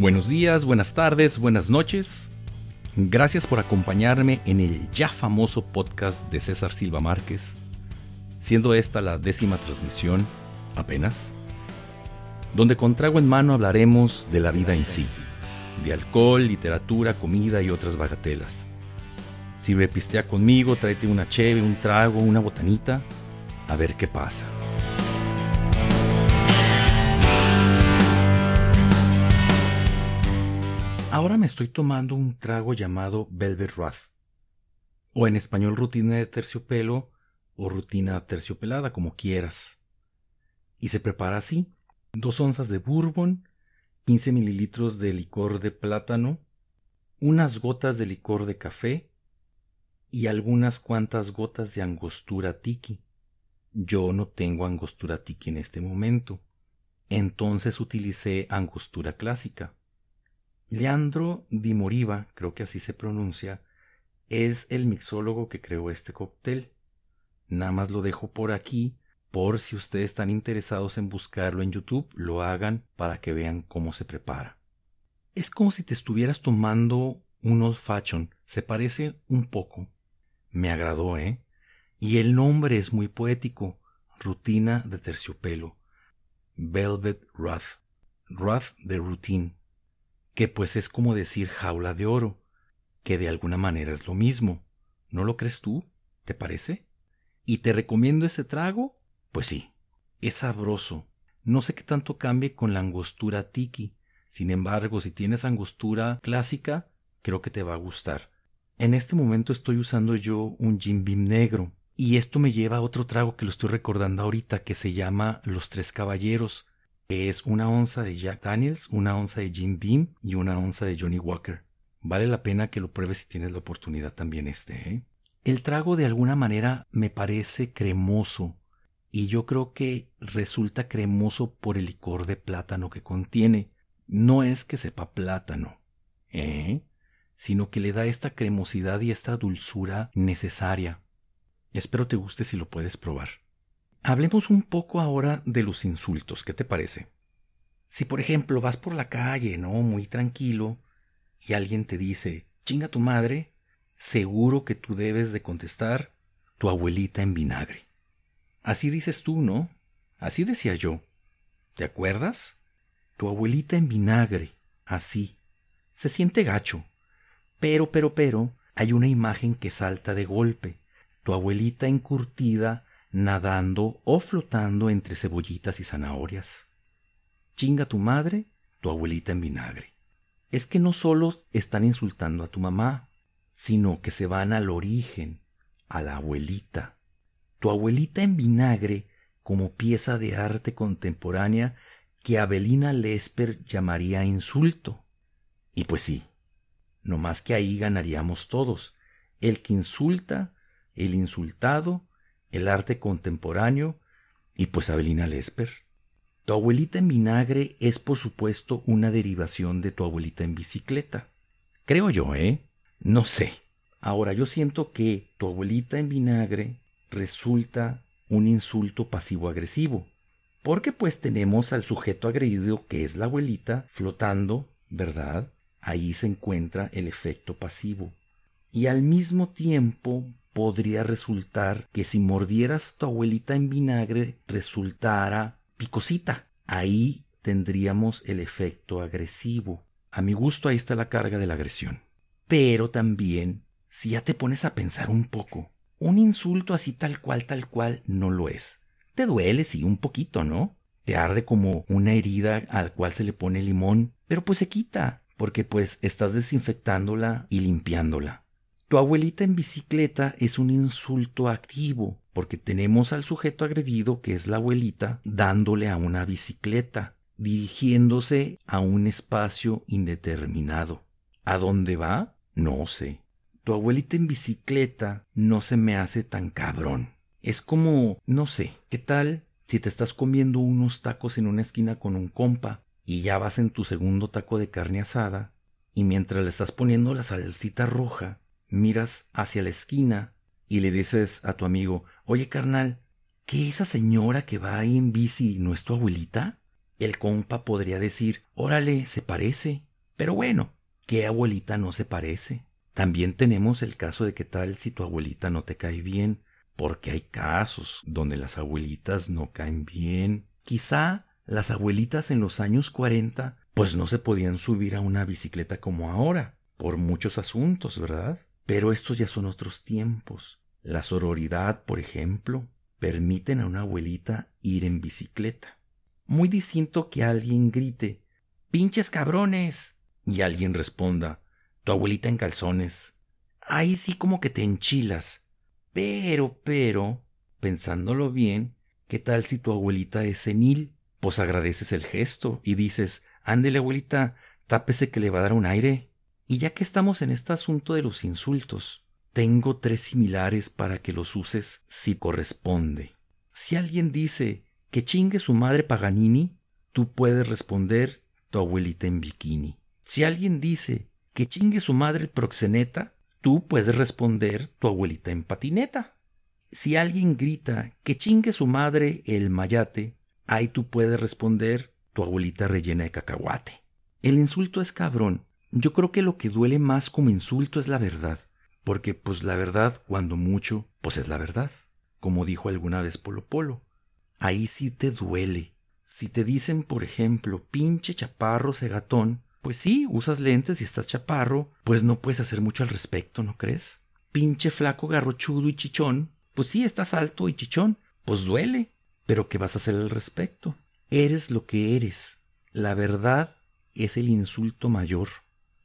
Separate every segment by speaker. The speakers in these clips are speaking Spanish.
Speaker 1: Buenos días, buenas tardes, buenas noches. Gracias por acompañarme en el ya famoso podcast de César Silva Márquez, siendo esta la décima transmisión, apenas, donde con trago en mano hablaremos de la vida en sí, de alcohol, literatura, comida y otras bagatelas. Si repistea conmigo, tráete una cheve, un trago, una botanita, a ver qué pasa. Ahora me estoy tomando un trago llamado Velvet Wrath, o en español rutina de terciopelo o rutina terciopelada, como quieras. Y se prepara así: dos onzas de bourbon, 15 mililitros de licor de plátano, unas gotas de licor de café y algunas cuantas gotas de angostura tiki. Yo no tengo angostura tiki en este momento, entonces utilicé angostura clásica. Leandro Di Moriva, creo que así se pronuncia, es el mixólogo que creó este cóctel. Nada más lo dejo por aquí, por si ustedes están interesados en buscarlo en YouTube, lo hagan para que vean cómo se prepara. Es como si te estuvieras tomando un old fashion, se parece un poco. Me agradó, ¿eh? Y el nombre es muy poético, rutina de terciopelo. Velvet Wrath, Wrath de routine que pues es como decir jaula de oro, que de alguna manera es lo mismo. ¿No lo crees tú? ¿Te parece? ¿Y te recomiendo ese trago? Pues sí, es sabroso. No sé qué tanto cambie con la angostura tiki. Sin embargo, si tienes angostura clásica, creo que te va a gustar. En este momento estoy usando yo un Jim Beam negro. Y esto me lleva a otro trago que lo estoy recordando ahorita, que se llama Los Tres Caballeros, es una onza de Jack Daniels, una onza de Jim Beam y una onza de Johnny Walker. Vale la pena que lo pruebes si tienes la oportunidad también este. ¿eh? El trago de alguna manera me parece cremoso y yo creo que resulta cremoso por el licor de plátano que contiene. No es que sepa plátano, ¿eh? sino que le da esta cremosidad y esta dulzura necesaria. Espero te guste si lo puedes probar. Hablemos un poco ahora de los insultos, ¿qué te parece? Si por ejemplo vas por la calle, ¿no? Muy tranquilo, y alguien te dice, chinga tu madre, seguro que tú debes de contestar, tu abuelita en vinagre. Así dices tú, ¿no? Así decía yo. ¿Te acuerdas? Tu abuelita en vinagre, así. Se siente gacho. Pero, pero, pero, hay una imagen que salta de golpe. Tu abuelita encurtida nadando o flotando entre cebollitas y zanahorias. Chinga tu madre, tu abuelita en vinagre. Es que no solo están insultando a tu mamá, sino que se van al origen, a la abuelita. Tu abuelita en vinagre como pieza de arte contemporánea que Abelina Lesper llamaría insulto. Y pues sí, no más que ahí ganaríamos todos, el que insulta, el insultado el arte contemporáneo y pues Abelina Lesper. Tu abuelita en vinagre es por supuesto una derivación de tu abuelita en bicicleta. Creo yo, ¿eh? No sé. Ahora yo siento que tu abuelita en vinagre resulta un insulto pasivo-agresivo. Porque pues tenemos al sujeto agredido que es la abuelita flotando, ¿verdad? Ahí se encuentra el efecto pasivo. Y al mismo tiempo podría resultar que si mordieras a tu abuelita en vinagre resultara picosita. Ahí tendríamos el efecto agresivo. A mi gusto ahí está la carga de la agresión. Pero también, si ya te pones a pensar un poco, un insulto así tal cual, tal cual, no lo es. Te duele, sí, un poquito, ¿no? Te arde como una herida al cual se le pone limón, pero pues se quita, porque pues estás desinfectándola y limpiándola. Tu abuelita en bicicleta es un insulto activo, porque tenemos al sujeto agredido, que es la abuelita, dándole a una bicicleta, dirigiéndose a un espacio indeterminado. ¿A dónde va? No sé. Tu abuelita en bicicleta no se me hace tan cabrón. Es como, no sé, ¿qué tal si te estás comiendo unos tacos en una esquina con un compa y ya vas en tu segundo taco de carne asada y mientras le estás poniendo la salsita roja, miras hacia la esquina y le dices a tu amigo, oye carnal, ¿qué esa señora que va ahí en bici no es tu abuelita? El compa podría decir, órale, se parece. Pero bueno, ¿qué abuelita no se parece? También tenemos el caso de qué tal si tu abuelita no te cae bien, porque hay casos donde las abuelitas no caen bien. Quizá las abuelitas en los años 40 pues no se podían subir a una bicicleta como ahora, por muchos asuntos, ¿verdad? Pero estos ya son otros tiempos. La sororidad, por ejemplo, permiten a una abuelita ir en bicicleta. Muy distinto que alguien grite ¡Pinches cabrones! y alguien responda Tu abuelita en calzones. Ahí sí como que te enchilas. Pero, pero, pensándolo bien, ¿qué tal si tu abuelita es senil? Pues agradeces el gesto y dices Ándele, abuelita, tápese que le va a dar un aire. Y ya que estamos en este asunto de los insultos, tengo tres similares para que los uses si corresponde. Si alguien dice que chingue su madre Paganini, tú puedes responder tu abuelita en bikini. Si alguien dice que chingue su madre el proxeneta, tú puedes responder tu abuelita en patineta. Si alguien grita que chingue su madre el mayate, ahí tú puedes responder tu abuelita rellena de cacahuate. El insulto es cabrón. Yo creo que lo que duele más como insulto es la verdad. Porque pues la verdad, cuando mucho, pues es la verdad. Como dijo alguna vez Polo Polo. Ahí sí te duele. Si te dicen, por ejemplo, pinche chaparro cegatón, pues sí, usas lentes y estás chaparro, pues no puedes hacer mucho al respecto, ¿no crees? Pinche flaco garrochudo y chichón, pues sí, estás alto y chichón, pues duele. Pero ¿qué vas a hacer al respecto? Eres lo que eres. La verdad es el insulto mayor.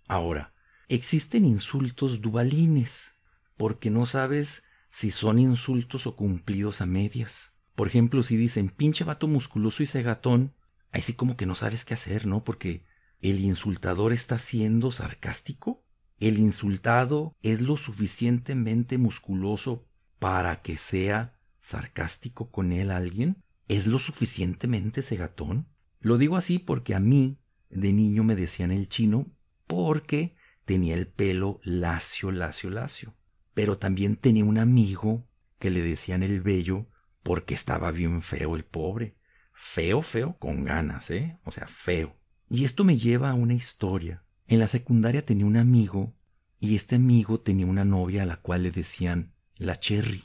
Speaker 1: Ahora, existen insultos dualines, porque no sabes si son insultos o cumplidos a medias. Por ejemplo, si dicen pinche vato musculoso y cegatón, ahí sí como que no sabes qué hacer, ¿no? Porque el insultador está siendo sarcástico. El insultado es lo suficientemente musculoso para que sea sarcástico con él alguien. ¿Es lo suficientemente cegatón? Lo digo así porque a mí de niño me decían el chino porque tenía el pelo lacio, lacio, lacio. Pero también tenía un amigo que le decían el bello porque estaba bien feo el pobre. Feo, feo, con ganas, ¿eh? O sea, feo. Y esto me lleva a una historia. En la secundaria tenía un amigo y este amigo tenía una novia a la cual le decían la Cherry.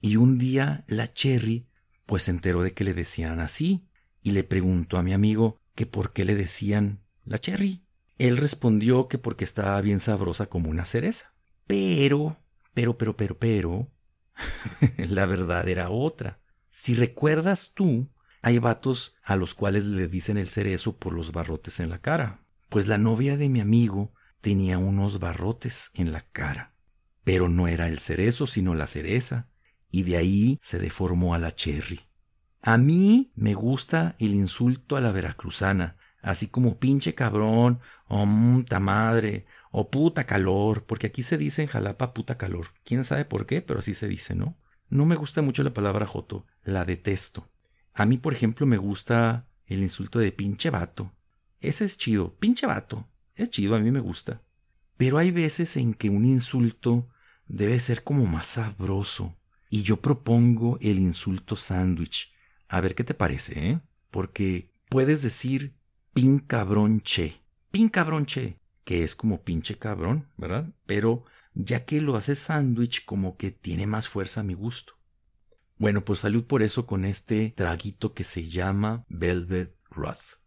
Speaker 1: Y un día la Cherry pues se enteró de que le decían así y le preguntó a mi amigo que por qué le decían la cherry. Él respondió que porque estaba bien sabrosa como una cereza. Pero, pero, pero, pero, pero, la verdad era otra. Si recuerdas tú, hay vatos a los cuales le dicen el cerezo por los barrotes en la cara. Pues la novia de mi amigo tenía unos barrotes en la cara. Pero no era el cerezo, sino la cereza y de ahí se deformó a la cherry. A mí me gusta el insulto a la veracruzana, así como pinche cabrón, o muta madre, o puta calor, porque aquí se dice en Jalapa puta calor. Quién sabe por qué, pero así se dice, ¿no? No me gusta mucho la palabra joto, la detesto. A mí, por ejemplo, me gusta el insulto de pinche vato. Ese es chido, pinche vato. Es chido, a mí me gusta. Pero hay veces en que un insulto debe ser como más sabroso, y yo propongo el insulto sándwich. A ver qué te parece, ¿eh? Porque puedes decir pin cabrón che. Pin cabrón che, que es como pinche cabrón, ¿verdad? Pero ya que lo hace sándwich, como que tiene más fuerza a mi gusto. Bueno, pues salud por eso con este traguito que se llama Velvet Roth.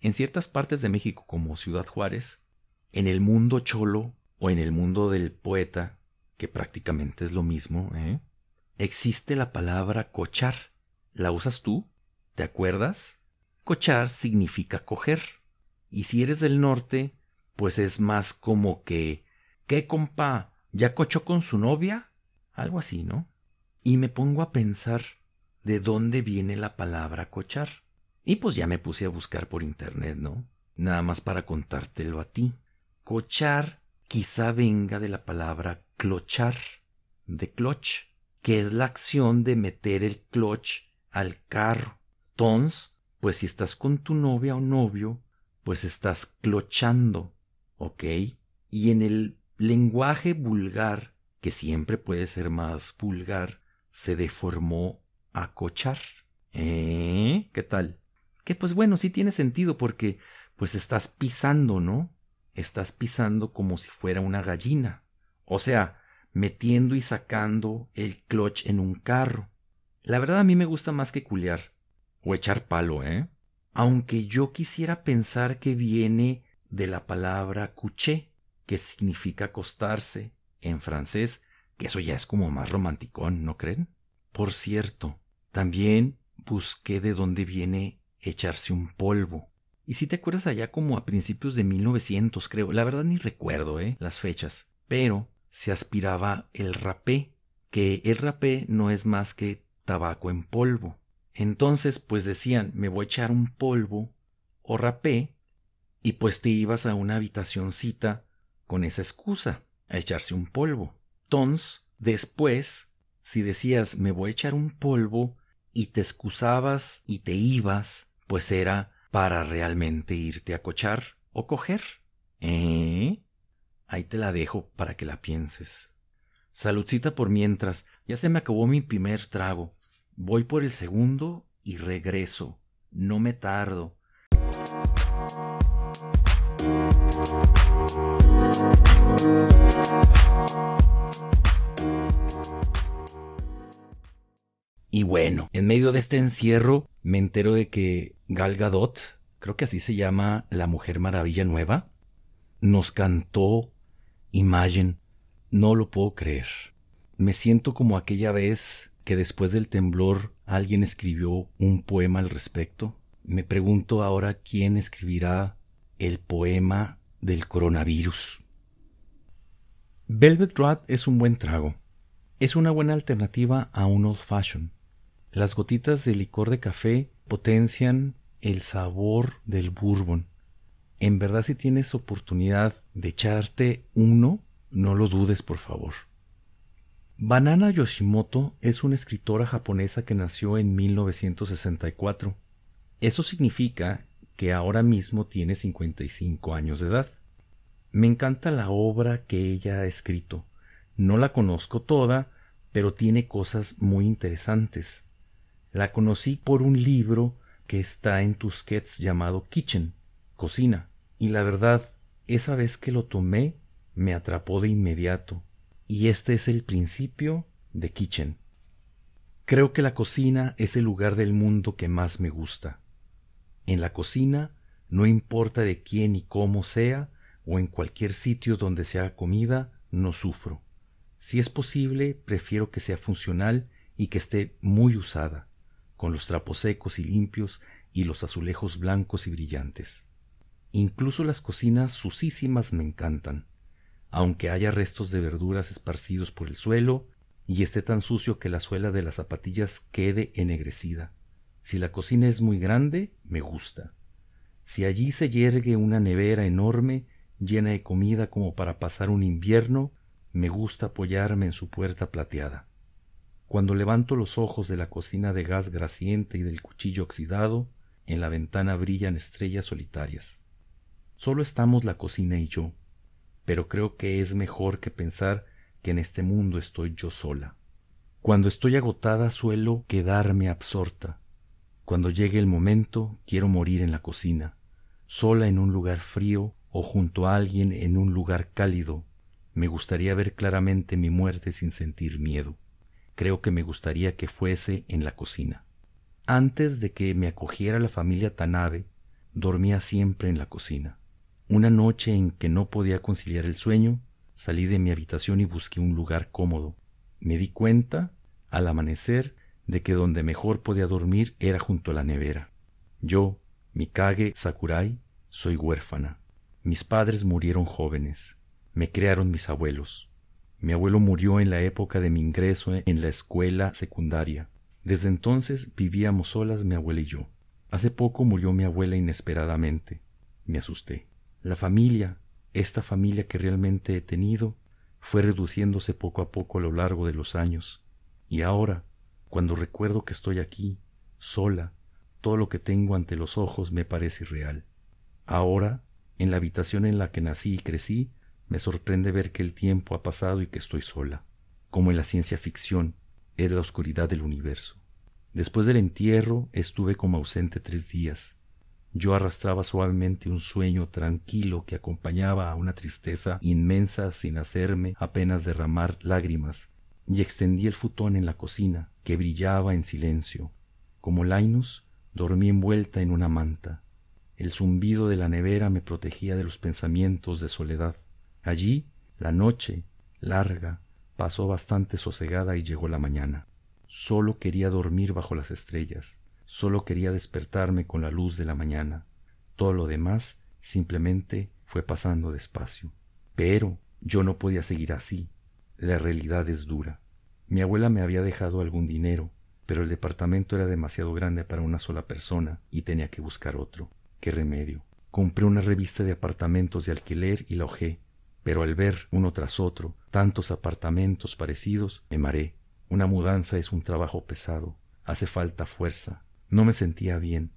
Speaker 1: En ciertas partes de México, como Ciudad Juárez, en el mundo cholo o en el mundo del poeta, que prácticamente es lo mismo, ¿eh? existe la palabra cochar. ¿La usas tú? ¿Te acuerdas? Cochar significa coger. Y si eres del norte, pues es más como que ¿Qué compa? ¿Ya cochó con su novia? Algo así, ¿no? Y me pongo a pensar de dónde viene la palabra cochar. Y pues ya me puse a buscar por internet, ¿no? Nada más para contártelo a ti. Cochar quizá venga de la palabra clochar, de cloch, que es la acción de meter el clutch al carro. Entonces, pues si estás con tu novia o novio, pues estás clochando, ¿ok? Y en el lenguaje vulgar, que siempre puede ser más vulgar, se deformó a cochar. ¿Eh? ¿Qué tal? Que pues bueno, sí tiene sentido porque pues estás pisando, ¿no? estás pisando como si fuera una gallina. O sea, metiendo y sacando el clutch en un carro. La verdad a mí me gusta más que culiar. O echar palo, ¿eh? Aunque yo quisiera pensar que viene de la palabra couché, que significa acostarse en francés, que eso ya es como más romanticón, ¿no creen? Por cierto, también busqué de dónde viene echarse un polvo. Y si te acuerdas allá como a principios de 1900, creo, la verdad ni recuerdo, ¿eh? Las fechas. Pero se aspiraba el rapé, que el rapé no es más que tabaco en polvo. Entonces, pues decían, me voy a echar un polvo o rapé, y pues te ibas a una habitacioncita con esa excusa, a echarse un polvo. Entonces, después, si decías, me voy a echar un polvo, y te excusabas y te ibas, pues era para realmente irte a cochar o coger. ¿Eh? Ahí te la dejo para que la pienses. Saludcita por mientras, ya se me acabó mi primer trago. Voy por el segundo y regreso. No me tardo. Y bueno, en medio de este encierro me entero de que Gal Gadot, creo que así se llama la Mujer Maravilla Nueva, nos cantó Imagine, no lo puedo creer. Me siento como aquella vez que después del temblor alguien escribió un poema al respecto. Me pregunto ahora quién escribirá el poema del coronavirus. Velvet Rat es un buen trago. Es una buena alternativa a un old fashion. Las gotitas de licor de café potencian el sabor del bourbon. En verdad si tienes oportunidad de echarte uno, no lo dudes por favor. Banana Yoshimoto es una escritora japonesa que nació en 1964. Eso significa que ahora mismo tiene 55 años de edad. Me encanta la obra que ella ha escrito. No la conozco toda, pero tiene cosas muy interesantes. La conocí por un libro que está en Tusquets llamado Kitchen, cocina, y la verdad, esa vez que lo tomé, me atrapó de inmediato, y este es el principio de Kitchen. Creo que la cocina es el lugar del mundo que más me gusta. En la cocina, no importa de quién y cómo sea, o en cualquier sitio donde se haga comida, no sufro. Si es posible, prefiero que sea funcional y que esté muy usada con los trapos secos y limpios y los azulejos blancos y brillantes. Incluso las cocinas sucísimas me encantan, aunque haya restos de verduras esparcidos por el suelo y esté tan sucio que la suela de las zapatillas quede ennegrecida. Si la cocina es muy grande, me gusta. Si allí se yergue una nevera enorme, llena de comida como para pasar un invierno, me gusta apoyarme en su puerta plateada. Cuando levanto los ojos de la cocina de gas graciente y del cuchillo oxidado, en la ventana brillan estrellas solitarias. Solo estamos la cocina y yo, pero creo que es mejor que pensar que en este mundo estoy yo sola. Cuando estoy agotada suelo quedarme absorta. Cuando llegue el momento quiero morir en la cocina, sola en un lugar frío o junto a alguien en un lugar cálido. Me gustaría ver claramente mi muerte sin sentir miedo creo que me gustaría que fuese en la cocina. Antes de que me acogiera la familia Tanabe, dormía siempre en la cocina. Una noche en que no podía conciliar el sueño, salí de mi habitación y busqué un lugar cómodo. Me di cuenta, al amanecer, de que donde mejor podía dormir era junto a la nevera. Yo, Mikage Sakurai, soy huérfana. Mis padres murieron jóvenes. Me crearon mis abuelos. Mi abuelo murió en la época de mi ingreso en la escuela secundaria. Desde entonces vivíamos solas mi abuela y yo. Hace poco murió mi abuela inesperadamente. Me asusté. La familia, esta familia que realmente he tenido, fue reduciéndose poco a poco a lo largo de los años. Y ahora, cuando recuerdo que estoy aquí, sola, todo lo que tengo ante los ojos me parece irreal. Ahora, en la habitación en la que nací y crecí, me sorprende ver que el tiempo ha pasado y que estoy sola, como en la ciencia ficción, es la oscuridad del universo. Después del entierro estuve como ausente tres días. Yo arrastraba suavemente un sueño tranquilo que acompañaba a una tristeza inmensa sin hacerme apenas derramar lágrimas, y extendí el futón en la cocina, que brillaba en silencio. Como Lainus, dormí envuelta en una manta. El zumbido de la nevera me protegía de los pensamientos de soledad. Allí, la noche, larga, pasó bastante sosegada y llegó la mañana. Solo quería dormir bajo las estrellas, solo quería despertarme con la luz de la mañana. Todo lo demás simplemente fue pasando despacio. Pero yo no podía seguir así. La realidad es dura. Mi abuela me había dejado algún dinero, pero el departamento era demasiado grande para una sola persona y tenía que buscar otro. ¿Qué remedio? Compré una revista de apartamentos de alquiler y la hojé, pero al ver uno tras otro tantos apartamentos parecidos, me maré. Una mudanza es un trabajo pesado, hace falta fuerza. No me sentía bien.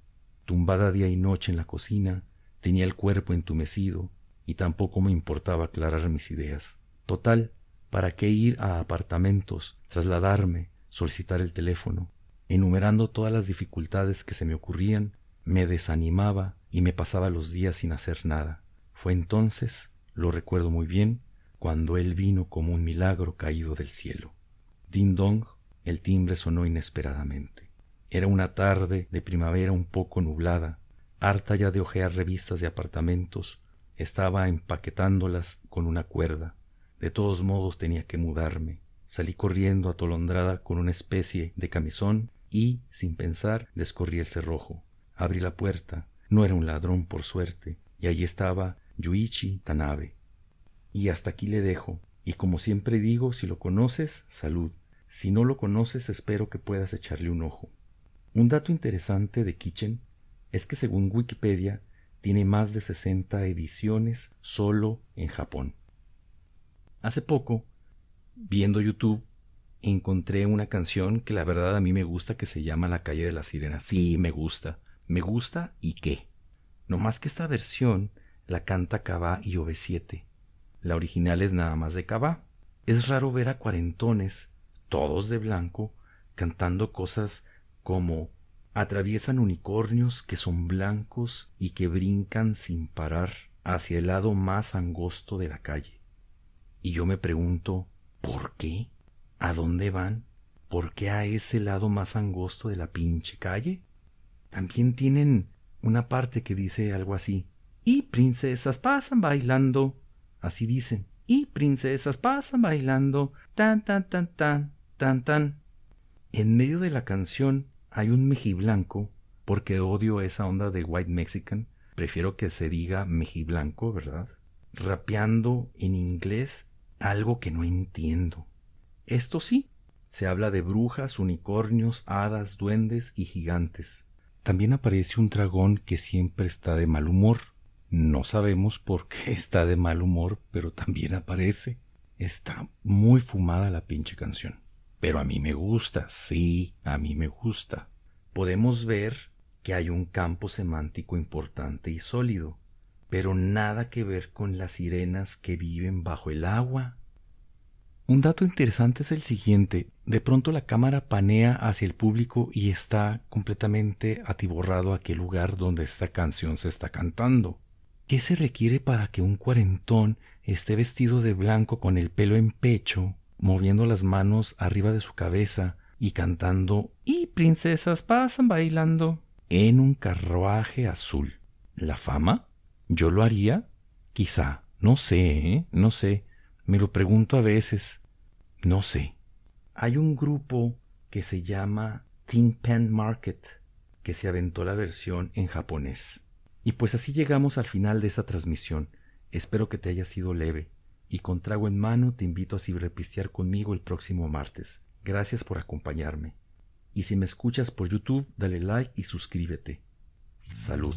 Speaker 1: Tumbada día y noche en la cocina, tenía el cuerpo entumecido y tampoco me importaba aclarar mis ideas. Total, ¿para qué ir a apartamentos, trasladarme, solicitar el teléfono? Enumerando todas las dificultades que se me ocurrían, me desanimaba y me pasaba los días sin hacer nada. Fue entonces, lo recuerdo muy bien, cuando él vino como un milagro caído del cielo. Ding dong, el timbre sonó inesperadamente. Era una tarde de primavera un poco nublada. Harta ya de hojear revistas de apartamentos, estaba empaquetándolas con una cuerda. De todos modos tenía que mudarme. Salí corriendo atolondrada con una especie de camisón y, sin pensar, descorrí el cerrojo. Abrí la puerta. No era un ladrón, por suerte, y allí estaba Yuichi Tanabe. Y hasta aquí le dejo. Y como siempre digo, si lo conoces, salud. Si no lo conoces, espero que puedas echarle un ojo. Un dato interesante de Kitchen es que según Wikipedia tiene más de 60 ediciones solo en Japón. Hace poco, viendo YouTube, encontré una canción que la verdad a mí me gusta que se llama La calle de las sirenas. Sí, me gusta. Me gusta y qué. No más que esta versión la canta Kaba y OV7. La original es nada más de Kaba. Es raro ver a cuarentones, todos de blanco, cantando cosas como atraviesan unicornios que son blancos y que brincan sin parar hacia el lado más angosto de la calle. Y yo me pregunto, ¿por qué? ¿A dónde van? ¿Por qué a ese lado más angosto de la pinche calle? También tienen una parte que dice algo así. Y princesas pasan bailando. Así dicen. Y princesas pasan bailando. Tan, tan, tan, tan, tan, tan. En medio de la canción hay un mejiblanco, porque odio esa onda de white mexican, prefiero que se diga mejiblanco, ¿verdad? Rapeando en inglés algo que no entiendo. Esto sí, se habla de brujas, unicornios, hadas, duendes y gigantes. También aparece un dragón que siempre está de mal humor. No sabemos por qué está de mal humor, pero también aparece. Está muy fumada la pinche canción. Pero a mí me gusta, sí, a mí me gusta. Podemos ver que hay un campo semántico importante y sólido, pero nada que ver con las sirenas que viven bajo el agua. Un dato interesante es el siguiente. De pronto la cámara panea hacia el público y está completamente atiborrado aquel lugar donde esta canción se está cantando. ¿Qué se requiere para que un cuarentón esté vestido de blanco con el pelo en pecho moviendo las manos arriba de su cabeza y cantando y princesas pasan bailando en un carruaje azul. ¿La fama? ¿Yo lo haría? Quizá. No sé, ¿eh? no sé. Me lo pregunto a veces. No sé. Hay un grupo que se llama Tin Pan Market que se aventó la versión en japonés. Y pues así llegamos al final de esa transmisión. Espero que te haya sido leve y con trago en mano te invito a ciberpistear conmigo el próximo martes. Gracias por acompañarme. Y si me escuchas por YouTube, dale like y suscríbete. Salud.